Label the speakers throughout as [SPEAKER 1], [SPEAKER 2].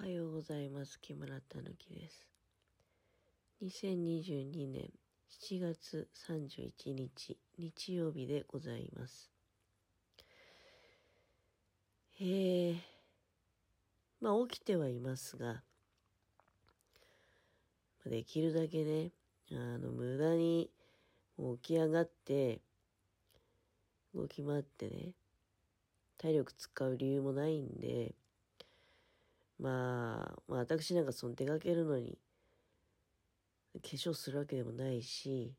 [SPEAKER 1] はようございます。木村たぬきです。2022年7月31日日曜日でございます。えー、まあ起きてはいますが、できるだけね、あの、無駄に起き上がって、動き回ってね、体力使う理由もないんで、まあ、まあ私なんかその出かけるのに、化粧するわけでもないし、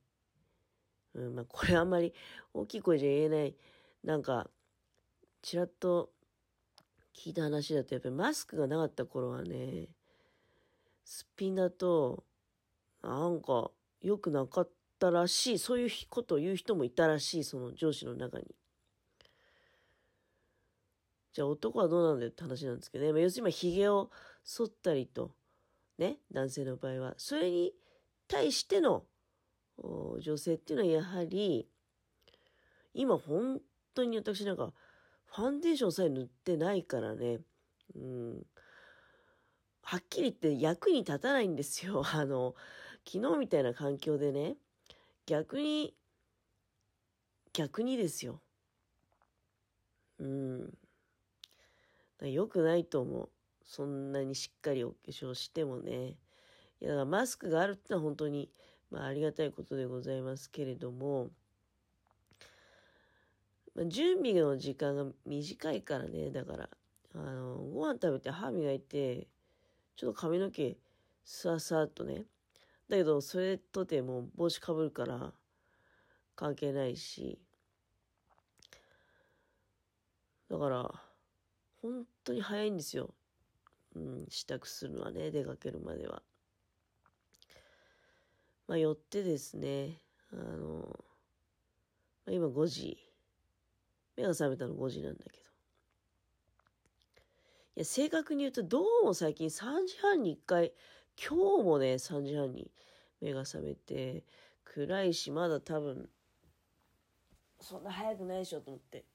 [SPEAKER 1] うん、まあこれあんまり大きい声じゃ言えない、なんか、ちらっと聞いた話だと、やっぱりマスクがなかった頃はね、すっぴんだと、なんか良くなかったらしい、そういうことを言う人もいたらしい、その上司の中に。じゃあ男はどうなんだよって話なんですけどね。まあ、要するに今髭を剃ったりと、ね、男性の場合は。それに対しての女性っていうのはやはり、今本当に私なんか、ファンデーションさえ塗ってないからね。うん。はっきり言って役に立たないんですよ。あの、昨日みたいな環境でね、逆に、逆にですよ。うん。良くないと思う。そんなにしっかりお化粧してもね。いや、だからマスクがあるってのは本当に、まあ、ありがたいことでございますけれども、まあ、準備の時間が短いからね、だから、あの、ご飯食べて歯磨いて、ちょっと髪の毛、スワスワっとね。だけど、それとても帽子かぶるから、関係ないし。だから、本当に早いんですよ。うん、支度するのはね、出かけるまでは。まあ、よってですね、あの、まあ、今5時。目が覚めたの5時なんだけど。いや、正確に言うと、どうも最近3時半に1回、今日もね、3時半に目が覚めて、暗いし、まだ多分、そんな早くないでしょと思って。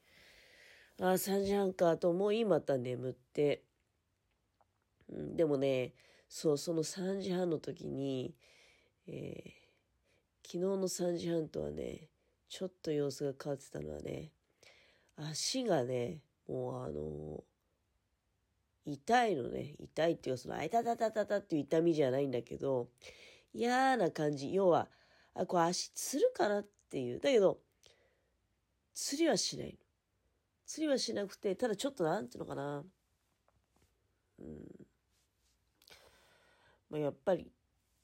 [SPEAKER 1] あ、3時半かと思い、また眠って。うん、でもね、そう、その3時半の時に、えー、昨日の3時半とはね、ちょっと様子が変わってたのはね、足がね、もうあのー、痛いのね、痛いっていう、その、あいたたたたたっていう痛みじゃないんだけど、嫌な感じ。要は、あ、これ足つるかなっていう。だけど、釣りはしないの。釣りはしなくて、ただちょっとなんていうのかな。うん。まあ、やっぱり、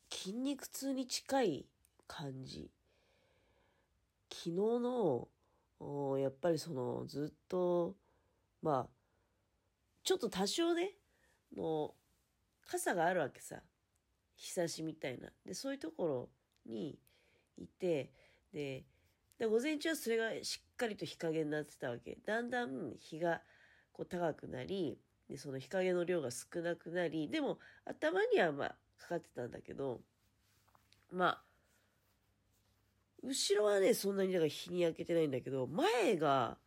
[SPEAKER 1] 筋肉痛に近い感じ。昨日の、おやっぱりその、ずっと、まあ、ちょっと多少ね、の、傘があるわけさ。日差しみたいな。で、そういうところにいて、で、で午前中はそれがしっかりと日陰になってたわけ。だんだん日がこう高くなり、でその日陰の量が少なくなり、でも頭にはまあかかってたんだけど、まあ、後ろはね、そんなにだから日に焼けてないんだけど、前が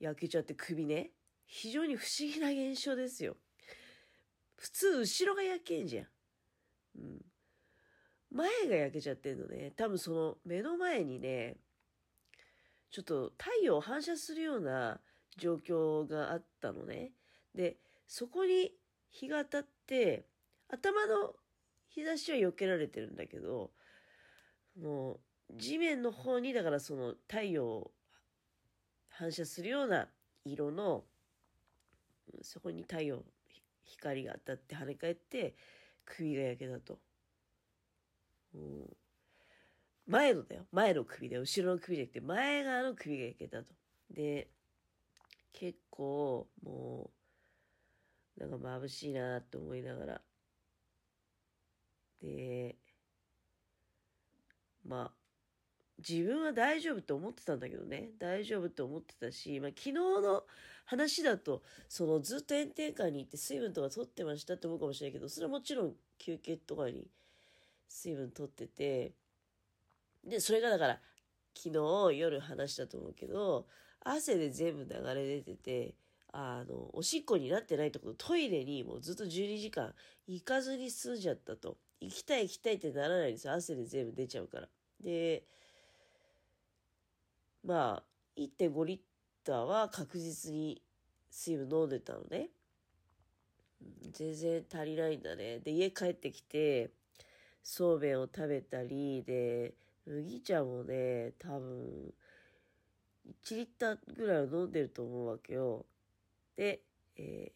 [SPEAKER 1] 焼けちゃって首ね。非常に不思議な現象ですよ。普通、後ろが焼けんじゃん。うん。前が焼けちゃってんのね。多分その目の前にね、ちょっと太陽を反射するような状況があったのね。で、そこに日が当たって、頭の日差しは避けられてるんだけど、もう地面の方にだからその太陽を反射するような色のそこに太陽光が当たって跳ね返って首が焼けたと、うん、前のだよ。前の首で後ろの首じゃなくて前側の首が焼けたと。で結構もうなんか眩しいなと思いながら。でまあ自分は大丈夫と思ってたんだけどね。大丈夫と思ってたし、まあ、昨日の話だとそのずっと炎天下に行って水分とか取ってましたって思うかもしれないけどそれはもちろん休憩とかに水分取っててでそれがだから昨日夜話したと思うけど汗で全部流れ出ててあの、おしっこになってないってこと、トイレにもうずっと12時間行かずに済んじゃったと。行きたい行きたいってならないんですよ。汗で全部出ちゃうから。で、まあ、1.5リッターは確実に水分飲んでたのね。全然足りないんだね。で、家帰ってきて、そうめんを食べたり、で、麦茶もね、多分、1リッターぐらいは飲んでると思うわけよ。で、え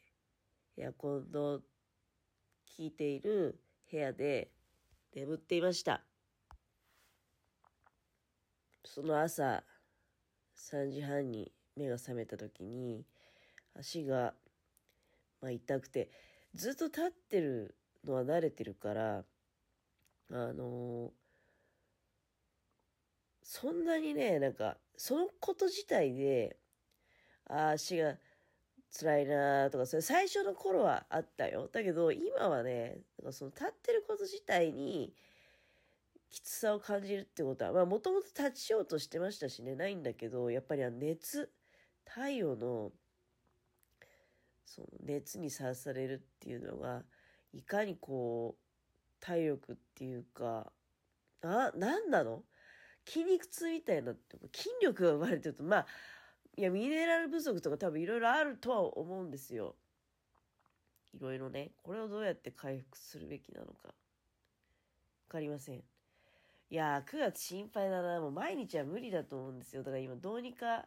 [SPEAKER 1] ー、エアコンの効いている部屋で眠っていました。その朝、3時半に目が覚めた時に、足が、まあ、痛くて、ずっと立ってるのは慣れてるから、あの、そんなにね、なんか、そのこと自体で、あ足が辛いなとか、それ最初の頃はあったよ。だけど、今はね、なんかその立ってること自体に、きつさを感じるってことは、まあもともと立ちようとしてましたしね、ないんだけど、やっぱりあ熱、太陽の、その熱にさらされるっていうのが、いかにこう、体力っていうか、あ、なんなの？筋肉痛みたいなって、筋力が生まれてると、まあ、いや、ミネラル不足とか多分いろいろあるとは思うんですよ。いろいろね。これをどうやって回復するべきなのか。わかりません。いやー、9月心配だな。もう毎日は無理だと思うんですよ。だから今、どうにか、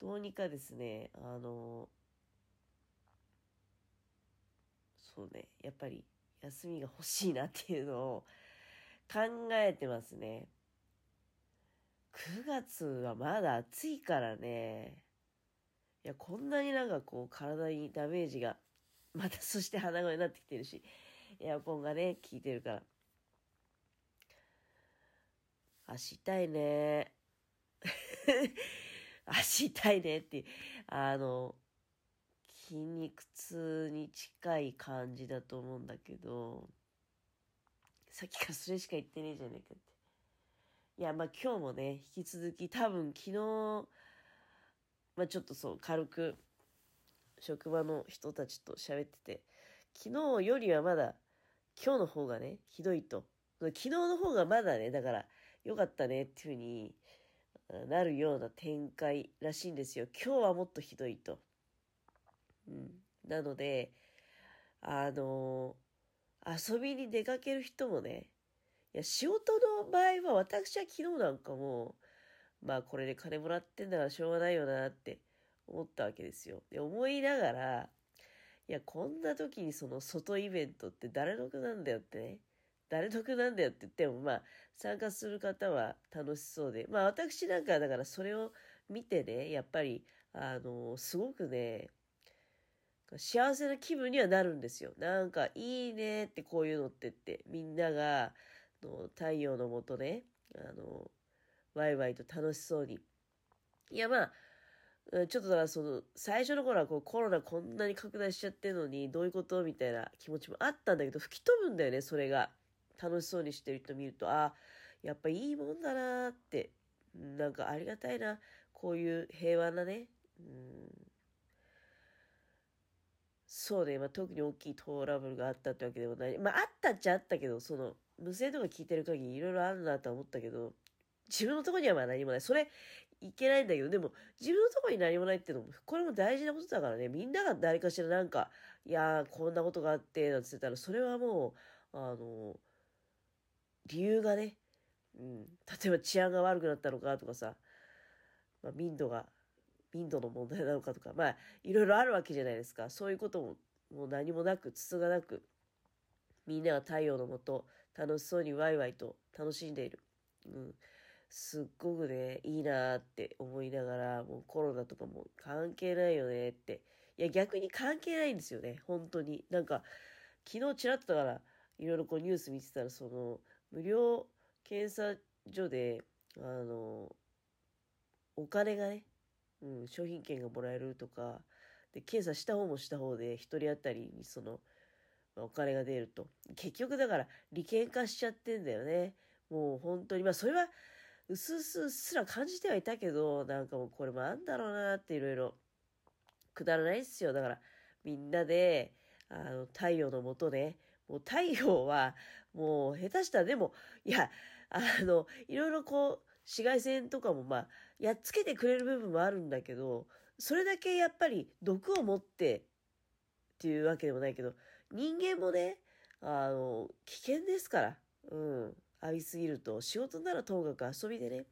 [SPEAKER 1] どうにかですね、あのそうね、やっぱり休みが欲しいなっていうのを考えてますね。9月はまだ暑いからね。いや、こんなになんかこう体にダメージが、またそして鼻声になってきてるし、エアコンがね、効いてるから。足痛いね。足痛いねって、あの、筋肉痛に近い感じだと思うんだけど、さっきからそれしか言ってねえじゃねえかって。いや、まあ今日もね、引き続き多分昨日、まあちょっとそう、軽く職場の人たちと喋ってて、昨日よりはまだ今日の方がね、ひどいと。昨日の方がまだね、だから良かったねっていう風になるような展開らしいんですよ。今日はもっとひどいと。うん。なので、あの、遊びに出かける人もね、いや、仕事の場合は私は昨日なんかも、まあこれで金もらってんだからしょうがないよなって思ったわけですよ。で、思いながら、いや、こんな時にその外イベントって誰得なんだよってね。誰得なんだよって言っても、まあ、参加する方は楽しそうで、まあ私なんかだからそれを見てね、やっぱり、あの、すごくね、幸せな気分にはなるんですよ。なんか、いいねってこういうのってって、みんなが、の太陽のもとね、あの、ワイワイと楽しそうに。いや、まあ、ちょっとだからその、最初の頃はこうコロナこんなに拡大しちゃってるのに、どういうことみたいな気持ちもあったんだけど、吹き飛ぶんだよね、それが。楽しそうにしてる人見ると、あ、やっぱいいもんだなって、なんかありがたいな、こういう平和なね、うん、そうね、まあ、特に大きいトラブルがあったってわけでもない。まあ、あったっちゃあったけど、その、無線とか聞いてる限りいろいろあるなとは思ったけど、自分のとこにはまあ何もない。それ、いけないんだけど、でも、自分のとこに何もないっていうのも、これも大事なことだからね、みんなが誰かしらなんか、いやー、こんなことがあって、なんて言ったら、それはもう、あの、理由がね、うん、例えば治安が悪くなったのかとかさ、まあ、民度が民度の問題なのかとか、まあ、いろいろあるわけじゃないですか。そういうことも、もう何もなく、つつがなく、みんなが太陽のもと、楽しそうにワイワイと楽しんでいる。うん。すっごくね、いいなって思いながら、もうコロナとかも関係ないよねって。いや、逆に関係ないんですよね、本当に。なんか、昨日ちらっとだから、いろいろこうニュース見てたら、その、無料検査所で、あの、お金がね、うん、商品券がもらえるとか、で、検査した方もした方で、1人当たりにその、まあ、お金が出ると。結局だから、利権化しちゃってんだよね。もう本当に、まあそれは、うすうすうすら感じてはいたけど、なんかもうこれもあんだろうなっていろいろくだらないっすよ。だから、みんなで、あの、太陽のもとね、もう太陽は、もう下手したらでも、いや、あの、いろいろこう、紫外線とかもまあ、やっつけてくれる部分もあるんだけど、それだけやっぱり毒を持ってっていうわけでもないけど、人間もね、あの、危険ですから、うん、浴びすぎると、仕事ならともかく遊びでね。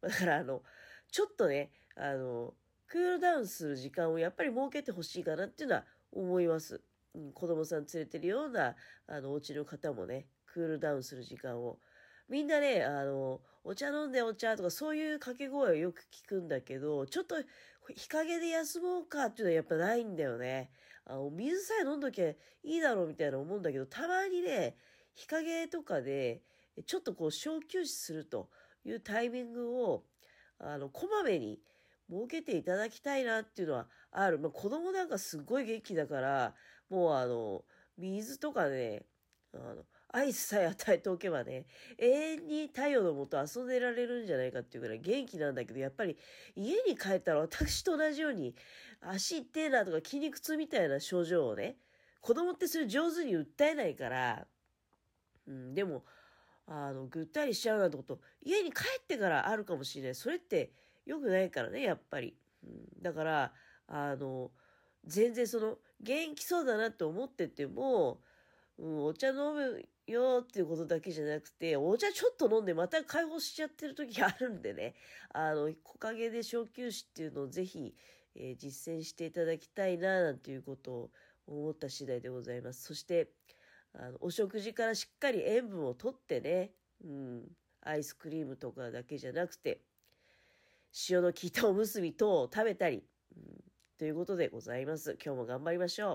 [SPEAKER 1] だからあの、ちょっとね、あの、クールダウンする時間をやっぱり設けてほしいかなっていうのは思います。うん、子供さん連れてるような、あの、お家の方もね、クールダウンする時間を。みんなね、あの、お茶飲んでお茶とかそういう掛け声をよく聞くんだけど、ちょっと日陰で休もうかっていうのはやっぱないんだよね。あの、水さえ飲んどきゃいいだろうみたいな思うんだけど、たまにね、日陰とかで、ちょっとこう小休止するというタイミングを、あの、こまめに設けていただきたいなっていうのはある。まあ、子供なんかすっごい元気だから、もうあの、水とかね、あの、アイスさえ与えておけばね、永遠に太陽のもと遊んでられるんじゃないかっていうぐらい元気なんだけど、やっぱり家に帰ったら私と同じように足痛えなとか筋肉痛みたいな症状をね、子供ってそれ上手に訴えないから、うん、でも、あの、ぐったりしちゃうなんてこと、家に帰ってからあるかもしれない。それって良くないからね、やっぱり。うん、だから、あの、全然その、元気そうだなって思ってても、うん、お茶飲むよっていうことだけじゃなくて、お茶ちょっと飲んでまた解放しちゃってる時あるんでね、あの、木陰で小休止っていうのをぜひ、えー、実践していただきたいな、なんていうことを思った次第でございます。そして、あの、お食事からしっかり塩分をとってね、うん、アイスクリームとかだけじゃなくて、塩の効いたおむすび等を食べたり、うん、ということでございます。今日も頑張りましょう。